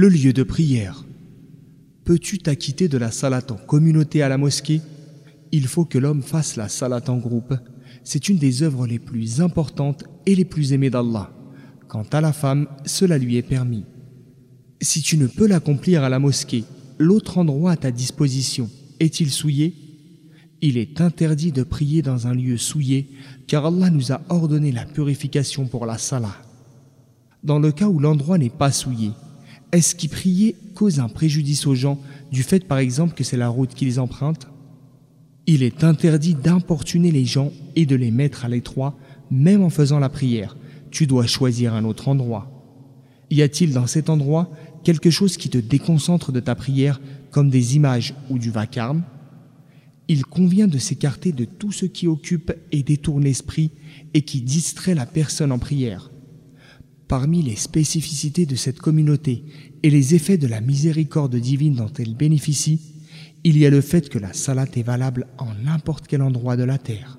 Le lieu de prière. Peux-tu t'acquitter de la salat en communauté à la mosquée? Il faut que l'homme fasse la salat en groupe. C'est une des œuvres les plus importantes et les plus aimées d'Allah. Quant à la femme, cela lui est permis. Si tu ne peux l'accomplir à la mosquée, l'autre endroit à ta disposition est-il souillé? Il est interdit de prier dans un lieu souillé car Allah nous a ordonné la purification pour la salat. Dans le cas où l'endroit n'est pas souillé, est-ce qu'y prier cause un préjudice aux gens du fait par exemple que c'est la route qu'ils empruntent Il est interdit d'importuner les gens et de les mettre à l'étroit même en faisant la prière. Tu dois choisir un autre endroit. Y a-t-il dans cet endroit quelque chose qui te déconcentre de ta prière comme des images ou du vacarme? Il convient de s'écarter de tout ce qui occupe et détourne l'esprit et qui distrait la personne en prière. Parmi les spécificités de cette communauté et les effets de la miséricorde divine dont elle bénéficie, il y a le fait que la salat est valable en n'importe quel endroit de la terre.